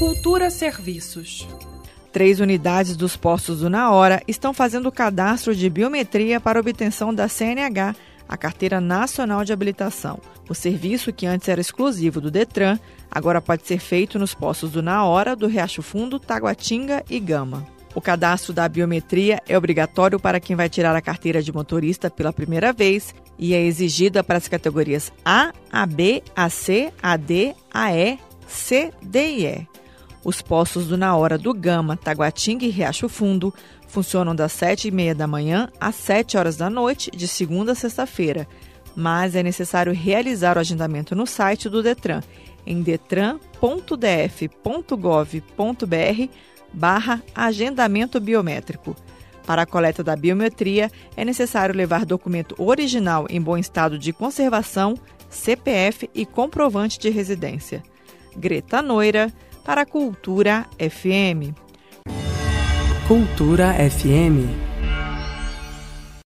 Cultura Serviços. Três unidades dos postos do Na Hora estão fazendo cadastro de biometria para obtenção da CNH, a Carteira Nacional de Habilitação. O serviço, que antes era exclusivo do Detran, agora pode ser feito nos postos do Na Hora, do Riacho Fundo, Taguatinga e Gama. O cadastro da biometria é obrigatório para quem vai tirar a carteira de motorista pela primeira vez e é exigida para as categorias A, AB, AC, AD, AE, C, D e E. Os postos do Na Hora do Gama, Taguatinga e Riacho Fundo funcionam das 7h30 da manhã às 7 horas da noite, de segunda a sexta-feira, mas é necessário realizar o agendamento no site do Detran, em detran.df.gov.br barra agendamento biométrico. Para a coleta da biometria, é necessário levar documento original em bom estado de conservação, CPF e comprovante de residência. Greta Noira, para a Cultura FM. Cultura FM